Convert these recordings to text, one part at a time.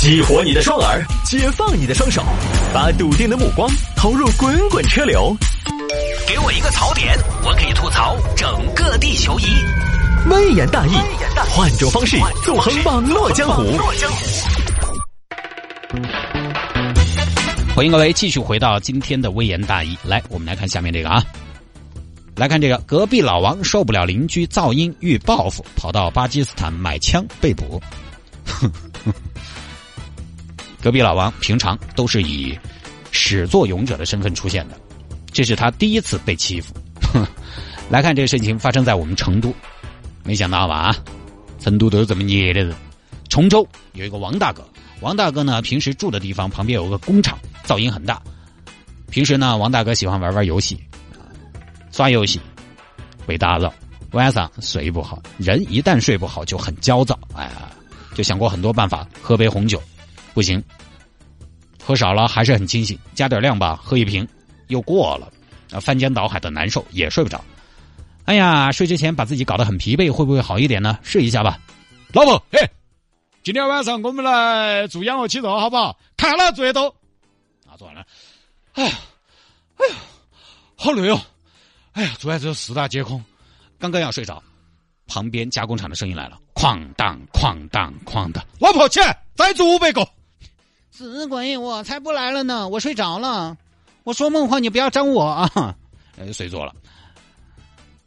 激活你的双耳，解放你的双手，把笃定的目光投入滚滚车流。给我一个槽点，我可以吐槽整个地球仪。微言大义，换种方式纵横网络江湖。欢迎各位继续回到今天的微言大义。来，我们来看下面这个啊，来看这个隔壁老王受不了邻居噪音欲报复，跑到巴基斯坦买枪被捕。隔壁老王平常都是以始作俑者的身份出现的，这是他第一次被欺负。来看这个事情发生在我们成都，没想到吧？啊成都都是这么捏的人。崇州有一个王大哥，王大哥呢平时住的地方旁边有个工厂，噪音很大。平时呢，王大哥喜欢玩玩游戏，刷游戏被打扰，晚上睡不好。人一旦睡不好就很焦躁，哎呀，就想过很多办法，喝杯红酒。不行，喝少了还是很清醒，加点量吧，喝一瓶又过了，啊，翻江倒海的难受，也睡不着。哎呀，睡之前把自己搞得很疲惫，会不会好一点呢？试一下吧。老婆，嘿，今天晚上我们来做仰卧起坐，好不好？看了最多。啊，做完了。哎呀，哎呀，好累哦。哎呀，做完之后四大皆空，刚刚要睡着，旁边加工厂的声音来了，哐当哐当哐当。老婆，起来，再做五百个。死鬼，我才不来了呢！我睡着了。我说梦话，你不要整我啊！呃，睡着了。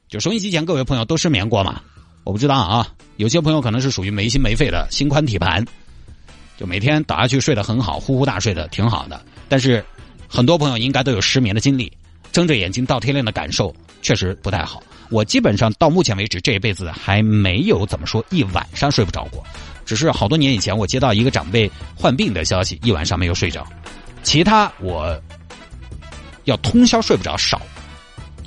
就收音机前各位朋友都失眠过吗？我不知道啊。有些朋友可能是属于没心没肺的心宽体盘，就每天倒下去睡得很好，呼呼大睡的挺好的。但是很多朋友应该都有失眠的经历，睁着眼睛到天亮的感受确实不太好。我基本上到目前为止这一辈子还没有怎么说一晚上睡不着过。只是好多年以前，我接到一个长辈患病的消息，一晚上没有睡着。其他我要通宵睡不着少，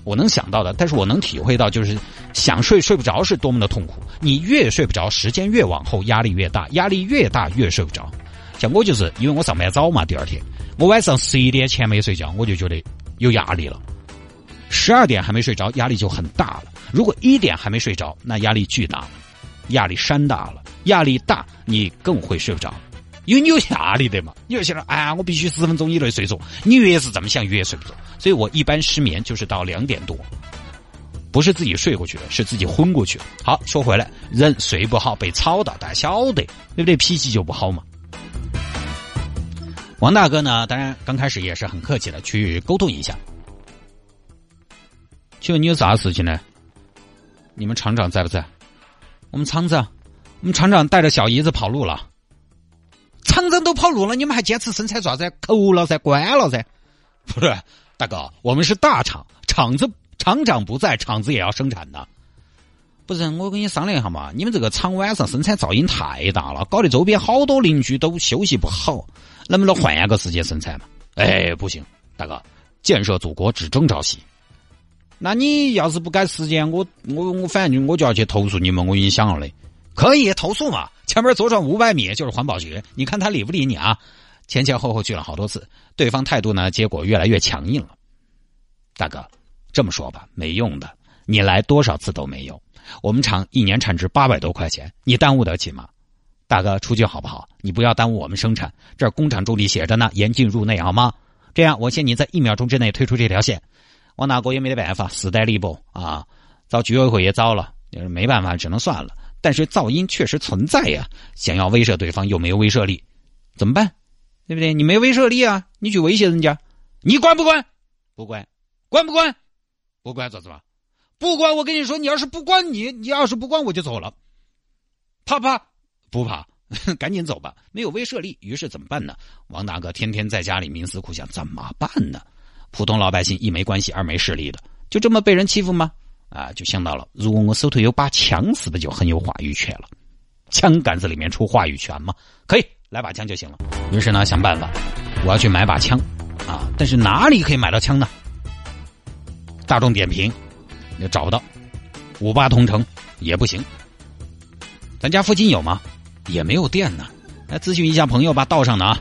我能想到的，但是我能体会到，就是想睡睡不着是多么的痛苦。你越睡不着，时间越往后，压力越大，压力越大越睡不着。像我就是因为我上班早嘛，第二天我晚上十一点前没睡觉，我就觉得有压力了。十二点还没睡着，压力就很大了。如果一点还没睡着，那压力巨大了。压力山大了，压力大，你更会睡不着，因为你有压力的嘛。你就想着，哎呀，我必须十分钟以内睡着。你越是这么想，越睡不着。所以我一般失眠就是到两点多，不是自己睡过去的，是自己昏过去。好，说回来，人睡不好被吵到，大家晓得，对不对？脾气就不好嘛。王大哥呢，当然刚开始也是很客气的去沟通一下。请问你有啥事情呢？你们厂长在不在？我们厂长，我们厂长带着小姨子跑路了。厂长都跑路了，你们还坚持生产啥子？扣了噻，关了噻。不是，大哥，我们是大厂，厂子厂长不在，厂子也要生产的。不是，我跟你商量一下嘛，你们这个厂晚上生产噪音太大了，搞得周边好多邻居都休息不好，能不能换一个时间生产嘛？哎，不行，大哥，建设祖国只争朝夕。那你要是不改时间，我我我反正我就要去投诉你们。我已经想了的，可以投诉嘛？前面左转五百米就是环保局，你看他理不理你啊？前前后后去了好多次，对方态度呢，结果越来越强硬了。大哥，这么说吧，没用的，你来多少次都没用。我们厂一年产值八百多块钱，你耽误得起吗？大哥，出去好不好？你不要耽误我们生产。这工厂助理写着呢，严禁入内，好吗？这样，我限你在一秒钟之内退出这条线。王大哥也没得办法，死在力不啊！找居委会也找了，没办法，只能算了。但是噪音确实存在呀，想要威慑对方又没有威慑力，怎么办？对不对？你没威慑力啊，你去威胁人家，你管不管？不管，管不管？不管，咋子吧？不管！我跟你说，你要是不管你，你要是不管我就走了。怕不怕？不怕，赶紧走吧。没有威慑力，于是怎么办呢？王大哥天天在家里冥思苦想，怎么办呢？普通老百姓一没关系，二没势力的，就这么被人欺负吗？啊，就想到了，如果我手头有把枪，是不是就很有话语权了？枪杆子里面出话语权嘛？可以，来把枪就行了。于是呢，想办法，我要去买把枪啊！但是哪里可以买到枪呢？大众点评也找不到，五八同城也不行。咱家附近有吗？也没有店呢。来咨询一下朋友吧，道上的啊。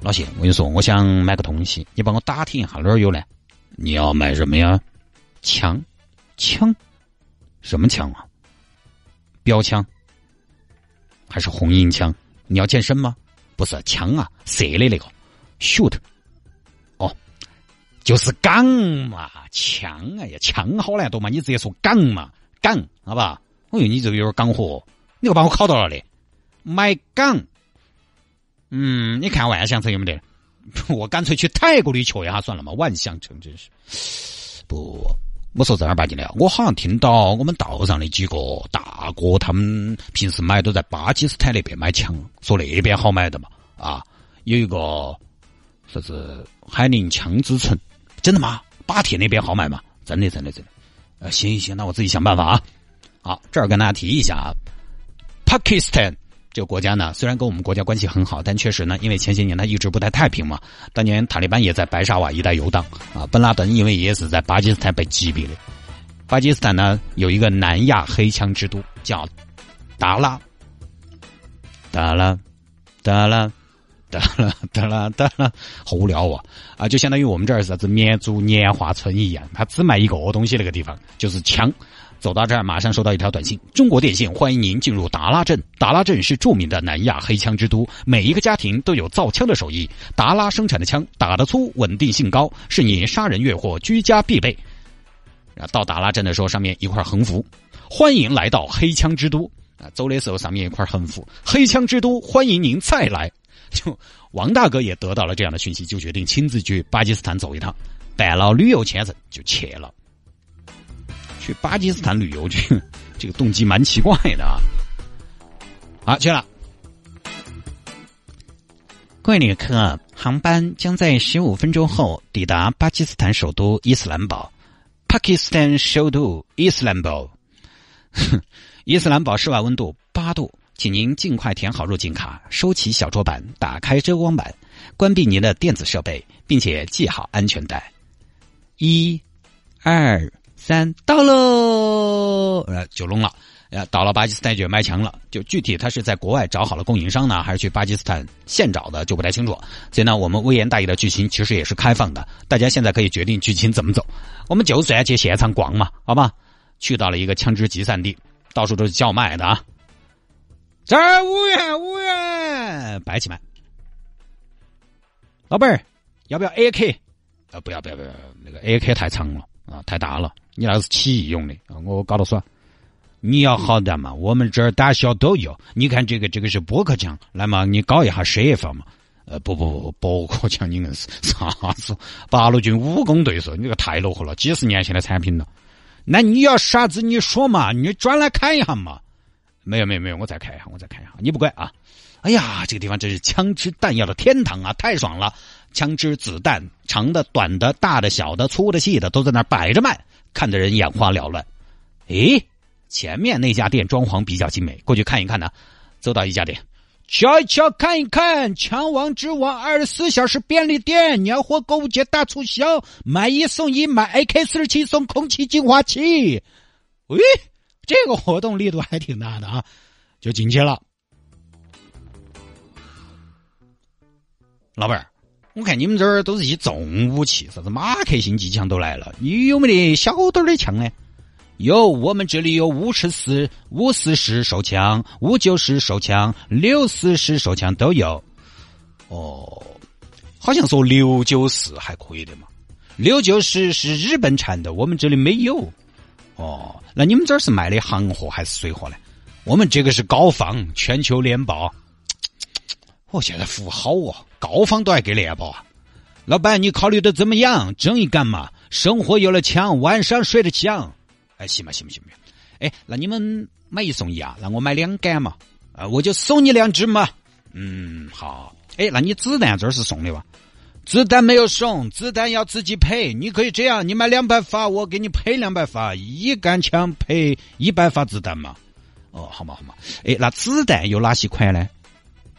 老谢，我跟你说，我想买个东西，你帮我打听一下哪儿有呢？你要买什么呀？枪，枪，什么枪啊？标枪，还是红缨枪？你要健身吗？不是枪啊，射的那个 shoot。哦，就是港嘛，枪哎呀，枪好难读嘛，你直接说港嘛，港好吧？我以为你这个有点港货，你又把我考到了的，买港。嗯，你看万象城有没得？我干脆去泰国旅去一下算了嘛，万象城真是不。我说正儿八经的，我好像听到我们道上的几个大哥，他们平时买都在巴基斯坦那边买枪，说那边好买的嘛。啊，有一个说是海宁枪之城，真的吗？巴铁那边好买吗？真的，真的，真的。呃，行行，那我自己想办法啊。好，这儿跟大家提一下啊，Pakistan。这个国家呢，虽然跟我们国家关系很好，但确实呢，因为前些年它一直不太太平嘛。当年塔利班也在白沙瓦一带游荡啊，本拉登因为也是在巴基斯坦被击毙的。巴基斯坦呢有一个南亚黑枪之都叫达拉，达拉，达拉，达拉，达拉，达拉，好无聊啊！啊，就相当于我们这儿啥子绵竹年华村一样，它只卖一个东西，那个地方就是枪。走到这儿，马上收到一条短信：中国电信欢迎您进入达拉镇。达拉镇是著名的南亚黑枪之都，每一个家庭都有造枪的手艺。达拉生产的枪打得粗，稳定性高，是你杀人越货居家必备。到达拉镇的时候，上面一块横幅：欢迎来到黑枪之都。啊，走的时候上面一块横幅：黑枪之都，欢迎您再来。就王大哥也得到了这样的讯息，就决定亲自去巴基斯坦走一趟，办了旅游签证就去了。去巴基斯坦旅游去，这个动机蛮奇怪的啊！好，去了。各位旅客，航班将在十五分钟后抵达巴基斯坦首都伊斯兰堡。Pakistan 首都伊斯兰堡，伊斯兰堡室外温度八度，请您尽快填好入境卡，收起小桌板，打开遮光板，关闭您的电子设备，并且系好安全带。一、二。三到喽，呃，就弄了，呃，到了巴基斯坦就卖枪了。就具体他是在国外找好了供应商呢，还是去巴基斯坦现找的，就不太清楚。所以呢，我们微言大义的剧情其实也是开放的，大家现在可以决定剧情怎么走。我们就算去现场逛嘛，好吧？去到了一个枪支集散地，到处都是叫卖的啊。这儿五元五元，摆起卖。老板儿，要不要 AK？呃，不要不要不要，那个 AK 太长了啊，太大了。你那是起义用的啊我搞到算。你要好的嘛，我们这儿大小都有。你看这个，这个是驳壳枪，来嘛，你搞一下射法嘛。呃，不不不，驳壳枪你硬是啥子？八路军武工队说你这个太落后了，几十年前的产品了。那你要啥子？你说嘛，你转来看一下嘛。没有没有没有，我再看一下，我再看一下。你不管啊？哎呀，这个地方真是枪支弹药的天堂啊，太爽了！枪支子弹，长的、短的、大的、小的、粗的、细的，都在那摆着卖。看的人眼花缭乱，诶，前面那家店装潢比较精美，过去看一看呢。走到一家店，瞧一瞧，看一看，枪王之王二十四小时便利店年货购物节大促销，买一送一，买 AK 四十七送空气净化器。喂，这个活动力度还挺大的啊，就进去了。老板儿。我看你们这儿都是些重武器，啥子马克沁机枪都来了。你有没得小点儿的枪呢？有，我们这里有五十四、五四式手枪、五九式手枪、六四式手枪都有。哦，好像说六九式还可以的嘛。六九式是日本产的，我们这里没有。哦，那你们这儿是卖的行货还是水货呢？我们这个是高仿，全球联保。我现在服务好哦，高仿都还给联保啊！老板，你考虑的怎么样？整一杆嘛，生活有了枪，晚上睡得香。哎，行吧，行吧，行吧。哎，那你们买一送一啊？那我买两杆嘛，啊，我就送你两支嘛。嗯，好。哎，那你子弹这儿是送的吧？子弹没有送，子弹要自己配。你可以这样，你买两百发，我给你配两百发，一杆枪配一百发子弹嘛。哦，好嘛，好嘛。哎，那子弹有哪些款呢？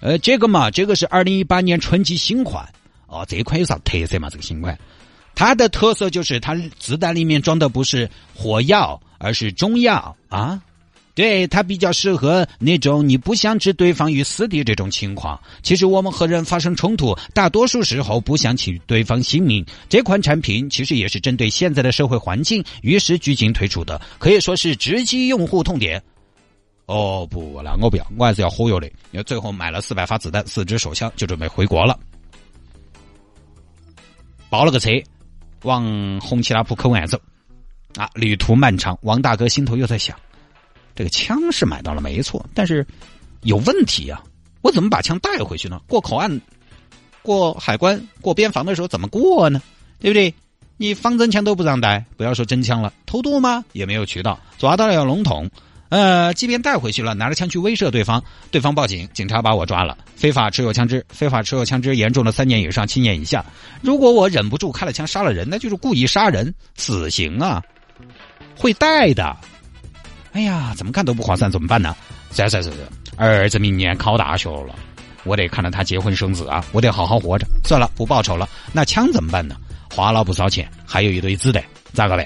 呃，这个嘛，这个是二零一八年春季新款哦。这款有啥特色嘛？这个新款，它的特色就是它子弹里面装的不是火药，而是中药啊。对，它比较适合那种你不想置对方于死地这种情况。其实我们和人发生冲突，大多数时候不想起对方性命。这款产品其实也是针对现在的社会环境，与时俱进推出的，可以说是直击用户痛点。哦不，那我不要，我还是要火药的。因为最后买了四百发子弹、四支手枪，就准备回国了。包了个车，往红旗拉普口岸走。啊，旅途漫长，王大哥心头又在想：这个枪是买到了没错，但是有问题呀！我怎么把枪带回去呢？过口岸、过海关、过边防的时候怎么过呢？对不对？你仿真枪都不让带，不要说真枪了，偷渡吗？也没有渠道，抓到了要笼统。呃，即便带回去了，拿着枪去威慑对方，对方报警，警察把我抓了，非法持有枪支，非法持有枪支严重的三年以上七年以下。如果我忍不住开了枪杀了人，那就是故意杀人，死刑啊！会带的。哎呀，怎么看都不划算，怎么办呢？是是是是，儿子明年考大学了，我得看着他结婚生子啊，我得好好活着。算了，不报仇了。那枪怎么办呢？花了不少钱，还有一堆子弹，咋个办？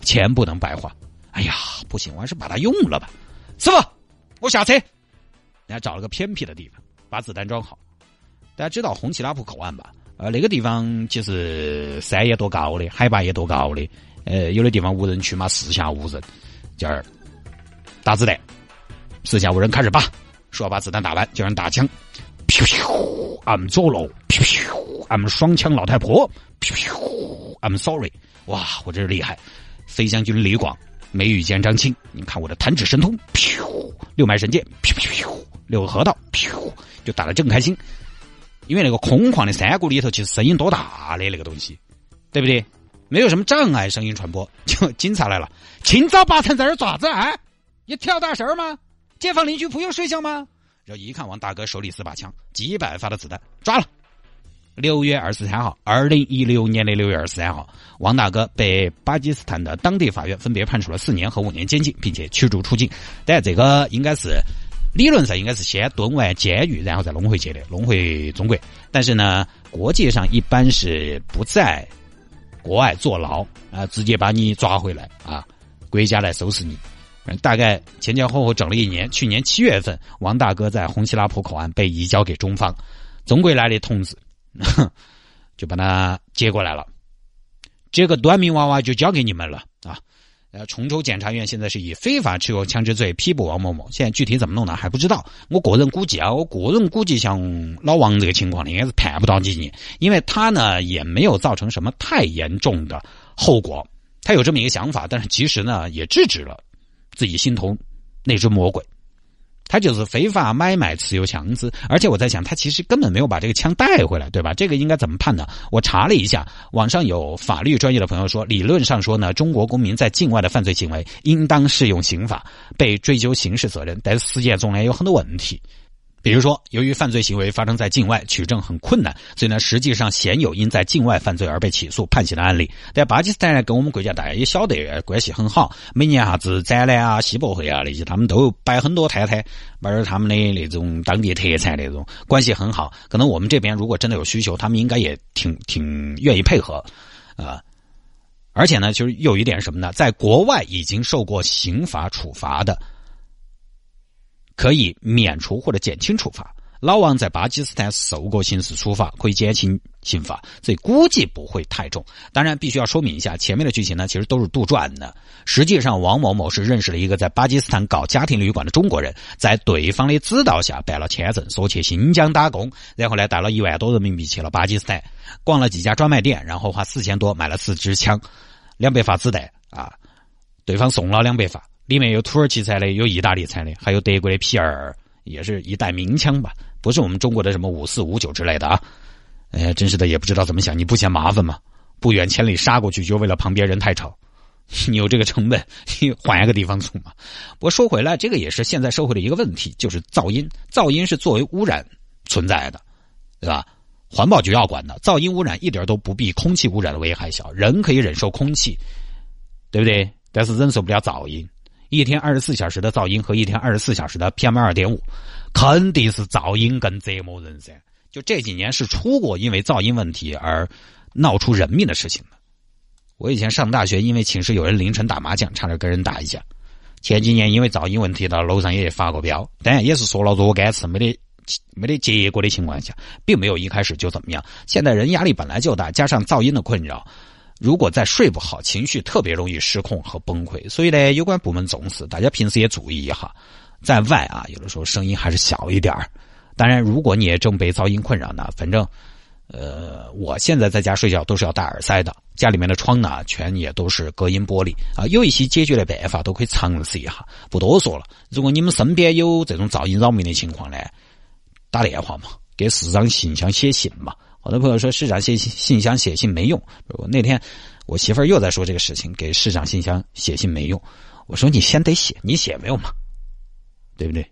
钱不能白花。哎呀，不行，我还是把它用了吧。师傅，我下车。人家找了个偏僻的地方，把子弹装好。大家知道红旗拉普口岸吧？呃，那个地方其实山也多高的，海拔也多高的。呃，有的地方无人区嘛，四下无人，这儿打子弹，四下无人开始吧。说要把子弹打完，就让打枪。俺们走喽，俺们双枪老太婆。俺们 sorry，哇，我真是厉害！飞将军李广，眉宇间张青，你看我的弹指神通，六脉神剑，六个河道，就打得正开心。因为那个空旷的山谷里头，其实声音多大的那个东西，对不对？没有什么障碍，声音传播 就警察来了。清早八晨在这爪子啊？你跳大神吗？街坊邻居不用睡觉吗？然后一看王大哥手里四把枪，几百发的子弹，抓了。六月二十三号，二零一六年的六月二十三号，王大哥被巴基斯坦的当地法院分别判处了四年和五年监禁，并且驱逐出境。但这个应该是理论上应该是先蹲完监狱，然后再弄回去的，弄回中国。但是呢，国际上一般是不在国外坐牢啊，直接把你抓回来啊，国家来收拾你。大概前前后后整了一年，去年七月份，王大哥在红旗拉普口岸被移交给中方，中国来的同志。就把他接过来了，这个短命娃娃就交给你们了啊！呃，崇州检察院现在是以非法持有枪支罪批捕王某某，现在具体怎么弄呢？还不知道。我个人估计啊，我个人估计像老王这个情况，应该是判不到几年，因为他呢也没有造成什么太严重的后果。他有这么一个想法，但是其实呢也制止了自己心头那只魔鬼。他就是非法买卖持有枪支，而且我在想，他其实根本没有把这个枪带回来，对吧？这个应该怎么判呢？我查了一下，网上有法律专业的朋友说，理论上说呢，中国公民在境外的犯罪行为应当适用刑法，被追究刑事责任，但是实践中呢有很多问题。比如说，由于犯罪行为发生在境外，取证很困难，所以呢，实际上鲜有因在境外犯罪而被起诉判刑的案例。在巴基斯坦呢，跟我们国家大家也晓得关系很好，每年啥子展览啊、西博会啊那些，他们都摆很多摊摊，摆点他们的那种当地特产那种，关系很好。可能我们这边如果真的有需求，他们应该也挺挺愿意配合，啊。而且呢，就是有一点什么呢，在国外已经受过刑法处罚的。可以免除或者减轻处罚。老王在巴基斯坦受过刑事处罚，可以减轻刑罚，所以估计不会太重。当然，必须要说明一下，前面的剧情呢，其实都是杜撰的。实际上，王某某是认识了一个在巴基斯坦搞家庭旅馆的中国人，在对方的指导下办了签证，说去新疆打工，然后呢带了一万多人民币去了巴基斯坦，逛了几家专卖店，然后花四千多买了四支枪，两百发子弹啊，对方送了两百发。里面有土耳其产的，有意大利产的，还有德国的 P 二，也是一代名枪吧？不是我们中国的什么五四五九之类的啊！哎呀，真是的，也不知道怎么想。你不嫌麻烦吗？不远千里杀过去，就为了旁边人太吵。你有这个成本，你换一个地方住嘛。不过说回来，这个也是现在社会的一个问题，就是噪音。噪音是作为污染存在的，对吧？环保局要管的。噪音污染一点都不比空气污染的危害小。人可以忍受空气，对不对？但是忍受不了噪音。一天二十四小时的噪音和一天二十四小时的 PM 二点五，肯定是噪音更折磨人噻。就这几年是出过因为噪音问题而闹出人命的事情的。我以前上大学，因为寝室有人凌晨打麻将，差点跟人打一架。前几年因为噪音问题到楼上也发过飙，当然也是说了若干次没得没得结果的情况下，并没有一开始就怎么样。现在人压力本来就大，加上噪音的困扰。如果再睡不好，情绪特别容易失控和崩溃。所以呢，有关部门重视，大家平时也注意一下。在外啊，有的时候声音还是小一点儿。当然，如果你也正被噪音困扰呢，反正，呃，我现在在家睡觉都是要戴耳塞的。家里面的窗呢，全也都是隔音玻璃啊。有一些解决的办法都可以尝试一下，不多说了。如果你们身边有这种噪音扰民的情况呢，打电话嘛，给市长信箱写信嘛。好多朋友说市长写信箱写信没用，我那天我媳妇儿又在说这个事情，给市长信箱写信没用。我说你先得写，你写没有嘛？对不对？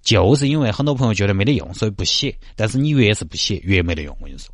就是因为很多朋友觉得没得用，所以不写。但是你越是不写，越没得用。我跟你说。